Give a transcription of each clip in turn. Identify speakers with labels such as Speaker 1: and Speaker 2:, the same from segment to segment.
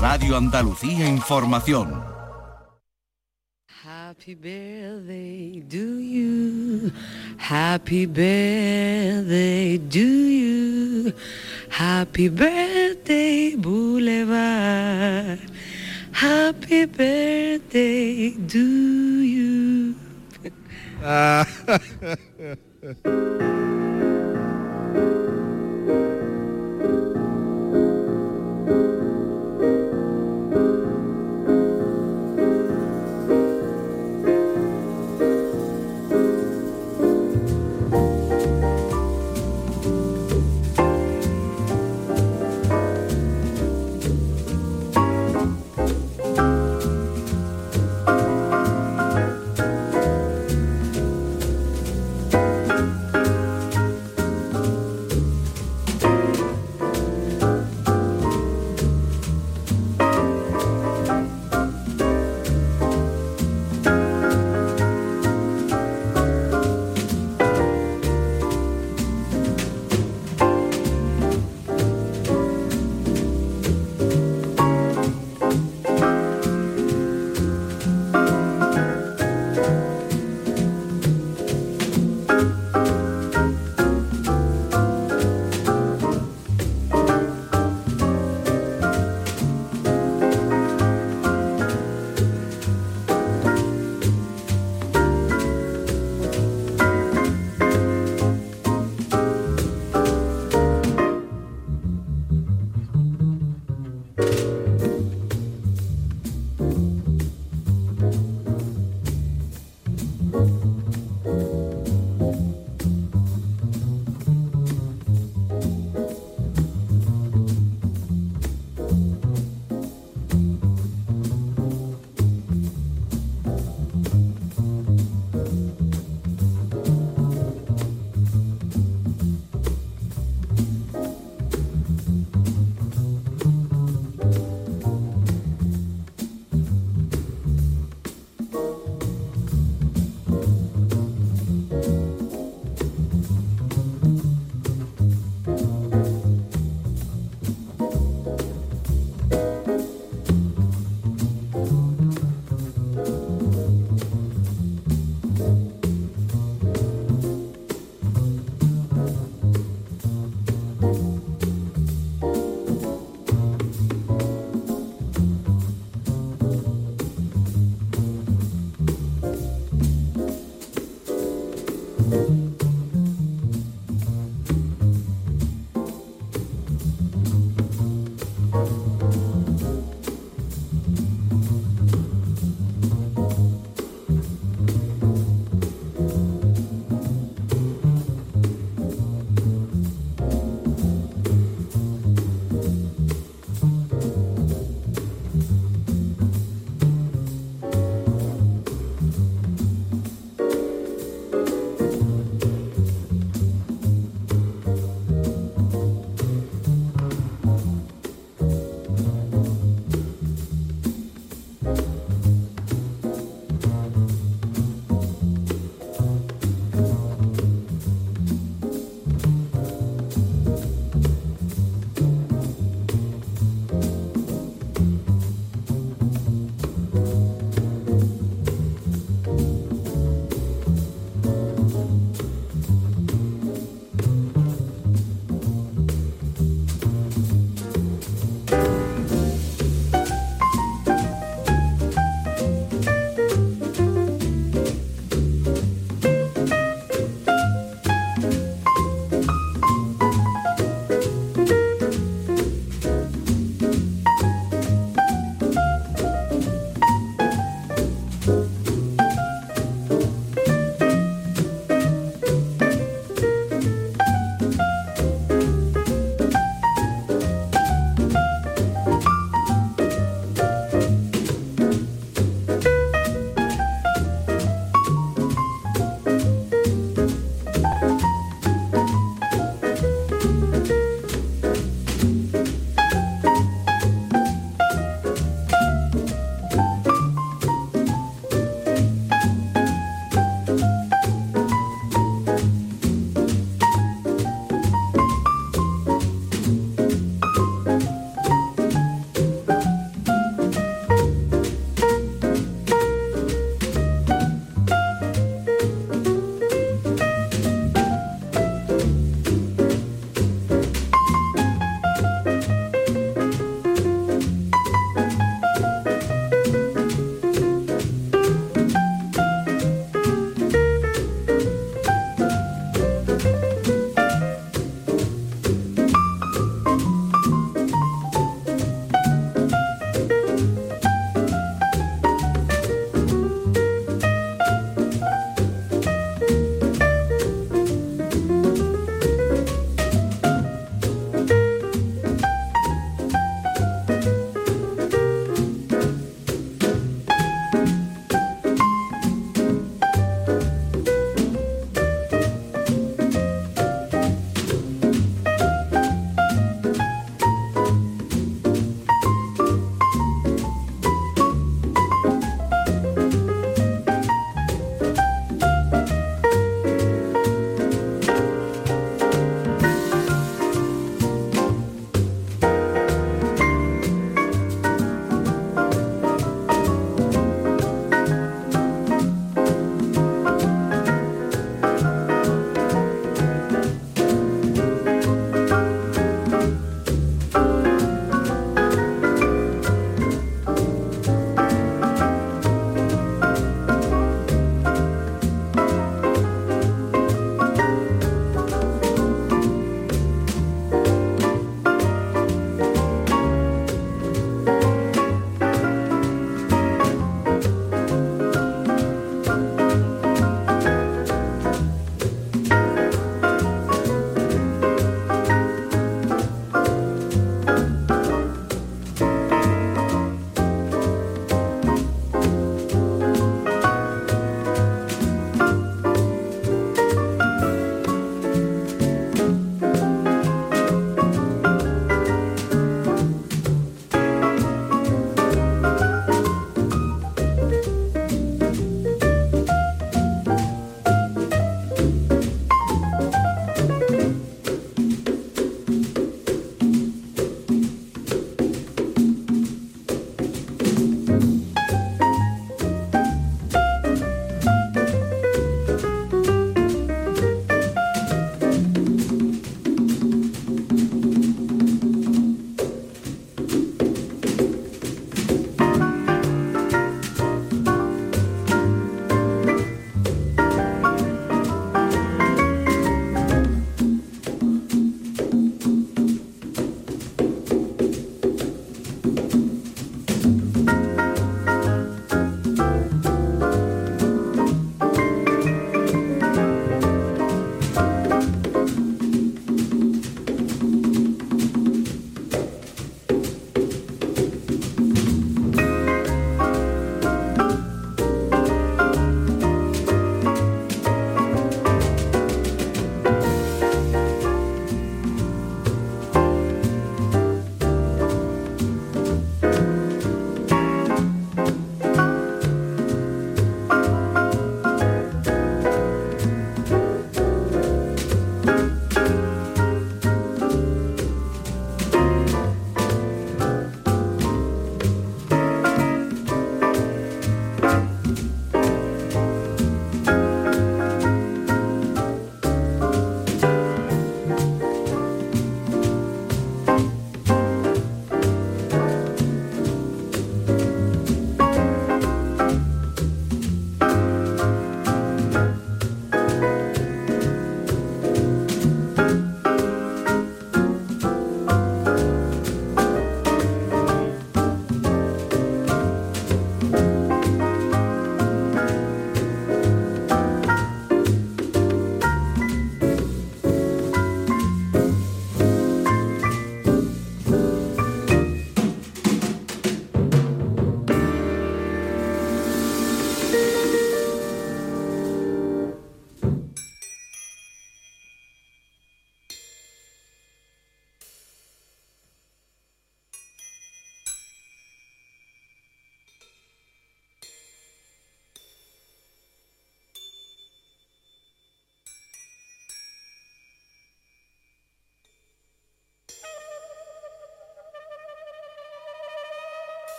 Speaker 1: Radio Andalucía Información.
Speaker 2: Happy birthday do you. Happy birthday do you. Happy birthday Boulevard. Happy birthday do you.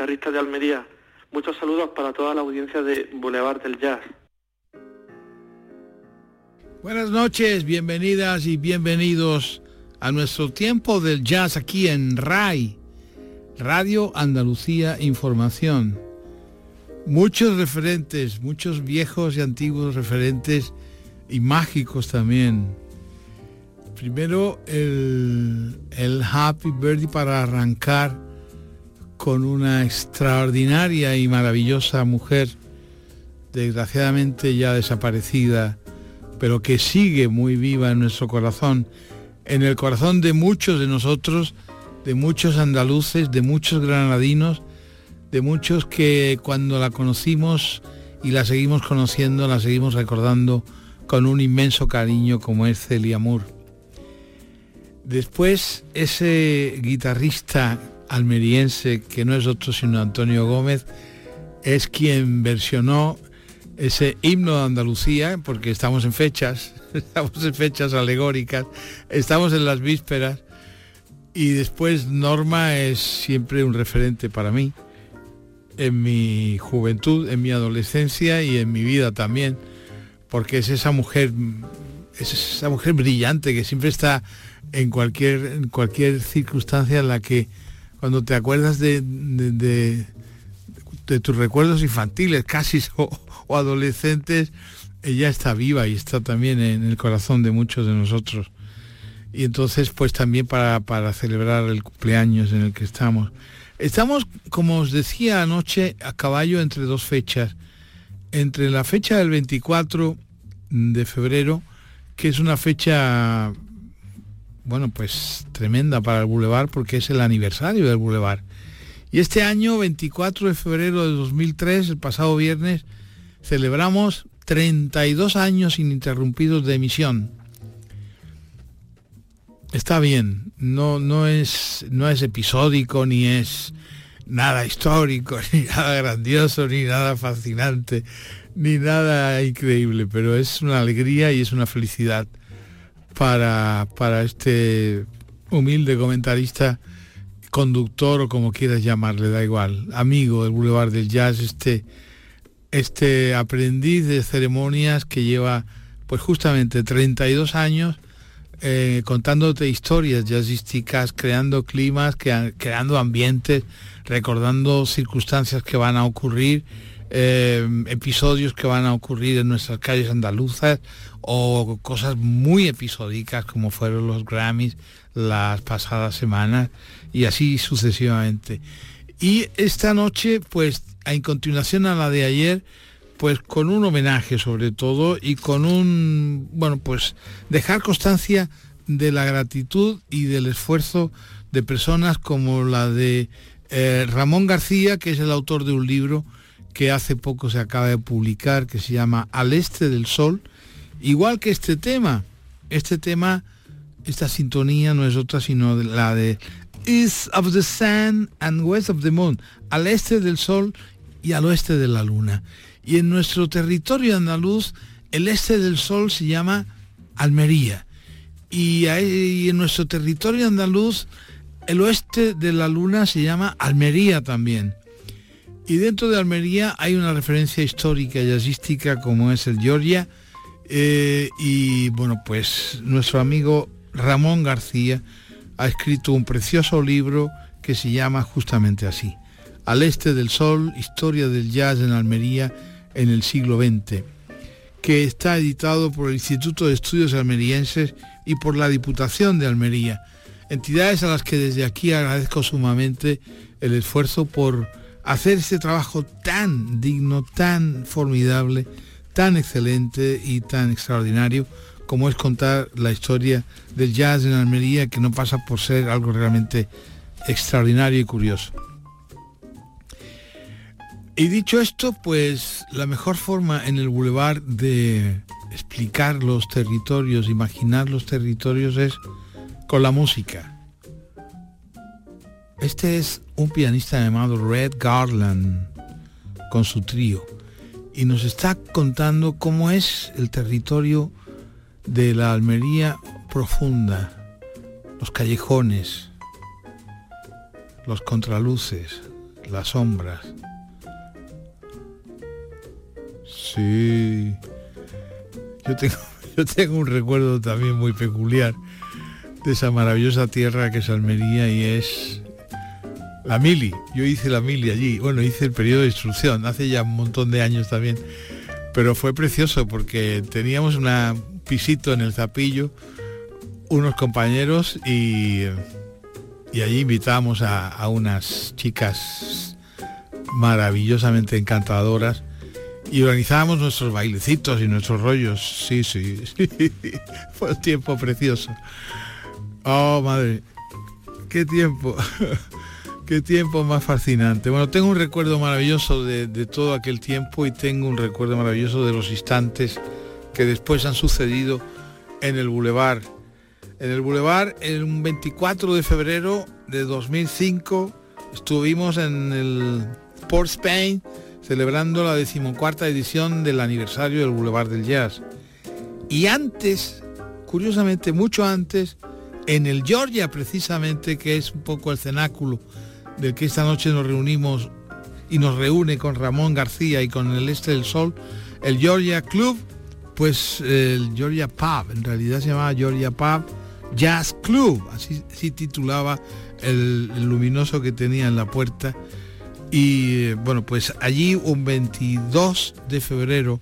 Speaker 3: Guitarrista de Almería. Muchos saludos para toda la audiencia de Boulevard del Jazz.
Speaker 4: Buenas noches, bienvenidas y bienvenidos a nuestro tiempo del jazz aquí en RAI, Radio Andalucía Información. Muchos referentes, muchos viejos y antiguos referentes y mágicos también. Primero el, el Happy Birthday para arrancar con una extraordinaria y maravillosa mujer, desgraciadamente ya desaparecida, pero que sigue muy viva en nuestro corazón, en el corazón de muchos de nosotros, de muchos andaluces, de muchos granadinos, de muchos que cuando la conocimos y la seguimos conociendo, la seguimos recordando con un inmenso cariño como es Celia Moore. Después ese guitarrista almeriense que no es otro sino Antonio Gómez es quien versionó ese himno de Andalucía, porque estamos en fechas, estamos en fechas alegóricas, estamos en las vísperas, y después Norma es siempre un referente para mí, en mi juventud, en mi adolescencia y en mi vida también, porque es esa mujer, es esa mujer brillante que siempre está en cualquier, en cualquier circunstancia en la que cuando te acuerdas de, de, tus recuerdos infantiles casi o, o, adolescentes, ella está viva y está también en el corazón de muchos de nosotros. Y entonces pues también para, para celebrar el cumpleaños en el que estamos. Estamos, como os decía anoche, a caballo entre dos fechas. Entre la fecha del 24 de febrero, que es una fecha bueno, pues tremenda para el Boulevard porque es el aniversario del Boulevard. Y este año, 24 de febrero de 2003, el pasado viernes, celebramos 32 años ininterrumpidos de emisión. Está bien, no, no, es, no es episódico, ni es nada histórico, ni nada grandioso, ni nada fascinante, ni nada increíble, pero es una alegría y es una felicidad para, para este humilde comentarista, conductor o como quieras llamarle, da igual, amigo del Boulevard del Jazz, este, este aprendiz de ceremonias que lleva pues justamente 32 años eh, contándote historias jazzísticas, creando climas, creando ambientes, recordando circunstancias que van a ocurrir, eh, episodios que van a ocurrir en nuestras calles andaluzas o cosas muy episódicas como fueron los Grammys las pasadas semanas y así sucesivamente. Y esta noche, pues, en continuación a la de ayer, pues con un homenaje sobre todo y con un, bueno, pues dejar constancia de la gratitud y del esfuerzo de personas como la de eh, Ramón García, que es el autor de un libro que hace poco se acaba de publicar, que se llama Al Este del Sol, igual que este tema. Este tema, esta sintonía no es otra sino la de East of the Sun and West of the Moon, al este del Sol y al oeste de la Luna. Y en nuestro territorio andaluz, el este del sol se llama Almería. Y, en nuestro territorio andaluz, el oeste de la luna se llama Almería también. Y dentro de Almería hay una referencia histórica jazzística como es el Georgia. Eh, y bueno, pues nuestro amigo Ramón García ha escrito un precioso libro que se llama justamente así. Al este del sol, historia del jazz en Almería en el siglo XX, que está editado por el Instituto de Estudios Almerienses y por la Diputación de Almería, entidades a las que desde aquí agradezco sumamente el esfuerzo por hacer este trabajo tan digno, tan formidable, tan excelente y tan extraordinario como es contar la historia del jazz en Almería, que no pasa por ser algo realmente extraordinario y curioso. Y dicho esto, pues la mejor forma en el bulevar de explicar los territorios, imaginar los territorios es con la música. Este es un pianista llamado Red Garland con su trío y nos está contando cómo es el territorio de la Almería profunda, los callejones, los contraluces, las sombras Sí. Yo tengo, yo tengo un recuerdo también muy peculiar de esa maravillosa tierra que es Almería y es la mili. Yo hice la mili allí. Bueno, hice el periodo de instrucción hace ya un montón de años también. Pero fue precioso porque teníamos un pisito en el Zapillo, unos compañeros y, y allí invitábamos a, a unas chicas maravillosamente encantadoras y organizábamos nuestros bailecitos y nuestros rollos. Sí, sí, Fue un tiempo precioso. Oh, madre. Qué tiempo. Qué tiempo más fascinante. Bueno, tengo un recuerdo maravilloso de, todo aquel tiempo y tengo un recuerdo maravilloso de los instantes que después han sucedido en el Boulevard. En el Boulevard, el 24 de febrero de 2005, estuvimos en el Port Spain celebrando la decimocuarta edición del aniversario del Boulevard del Jazz. Y antes, curiosamente, mucho antes, en el Georgia precisamente, que es un poco el cenáculo del que esta noche nos reunimos y nos reúne con Ramón García y con el Este del Sol, el Georgia Club, pues el Georgia Pub, en realidad se llamaba Georgia Pub Jazz Club, así, titulaba el, el luminoso que tenía en la puerta y bueno, pues allí un 22 de febrero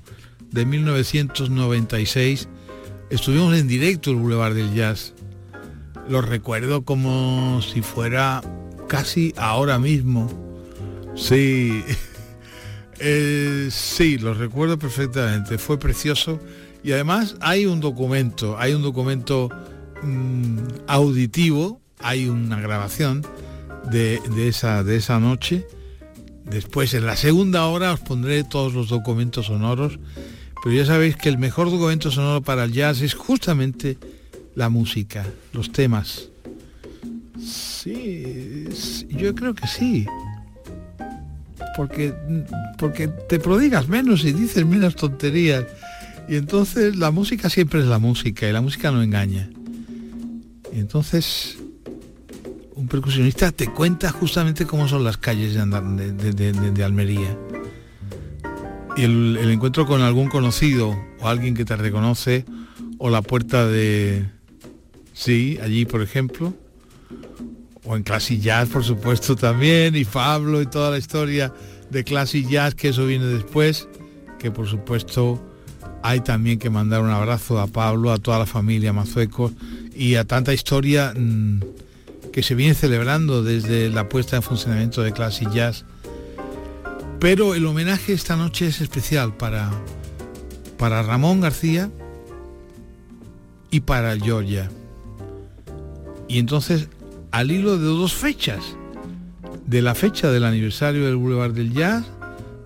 Speaker 4: de 1996 estuvimos en directo el Boulevard del Jazz. Lo recuerdo como si fuera casi ahora mismo. Sí, eh, sí, lo recuerdo perfectamente. Fue precioso y además hay un documento, hay un documento mm, auditivo, hay una grabación de, de, esa, de esa noche Después, en la segunda hora, os pondré todos los documentos sonoros, pero ya sabéis que el mejor documento sonoro para el jazz es justamente la música, los temas. Sí, yo creo que sí. Porque, porque te prodigas menos y dices menos tonterías. Y entonces la música siempre es la música y la música no engaña. Y entonces un percusionista te cuenta justamente cómo son las calles de, Almería. Y el, encuentro con algún conocido o alguien que te reconoce o la puerta de, Sí, allí por ejemplo. O en Classic Jazz, por supuesto, también. Y Pablo y toda la historia de Classic Jazz, que eso viene después. Que por supuesto hay también que mandar un abrazo a Pablo, a toda la familia Mazuecos y a tanta historia mm, que se viene celebrando desde la puesta en funcionamiento de Classic Jazz. Pero el homenaje esta noche es especial para, para Ramón García y para Georgia. Y entonces, al hilo de dos fechas, de la fecha del aniversario del Boulevard del Jazz,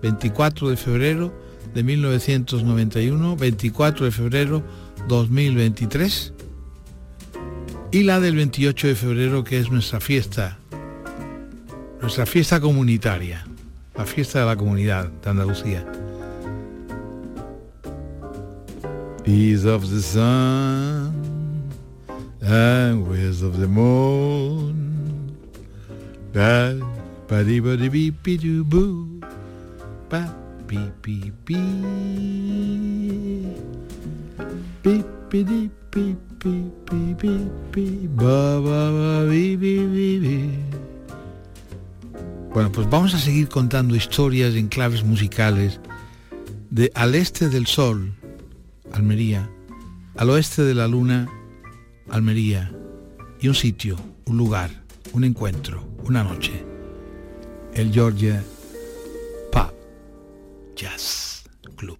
Speaker 4: 24 de febrero de 1991, 24 de febrero 2023, y la del 28 de febrero, que es nuestra fiesta, nuestra fiesta comunitaria, la fiesta de la comunidad de Andalucía. Peace of the sun and ways of the moon. Ba ba dee ba dee beep be doo boo. Ba beep beep beep. Beep be dee beep beep beep beep beep. Ba ba ba beep beep beep beep. Bueno, pues vamos a seguir contando historias en claves musicales de Al Este del Sol, Almería, al oeste de la Luna, Almería, y un sitio, un lugar, un encuentro, una noche, el Georgia Pub Jazz Club.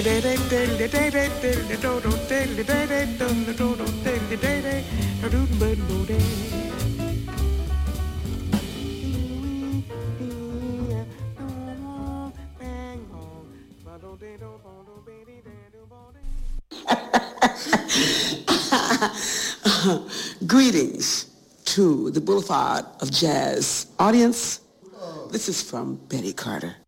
Speaker 5: Greetings to the Boulevard of Jazz audience. This is from Betty Carter.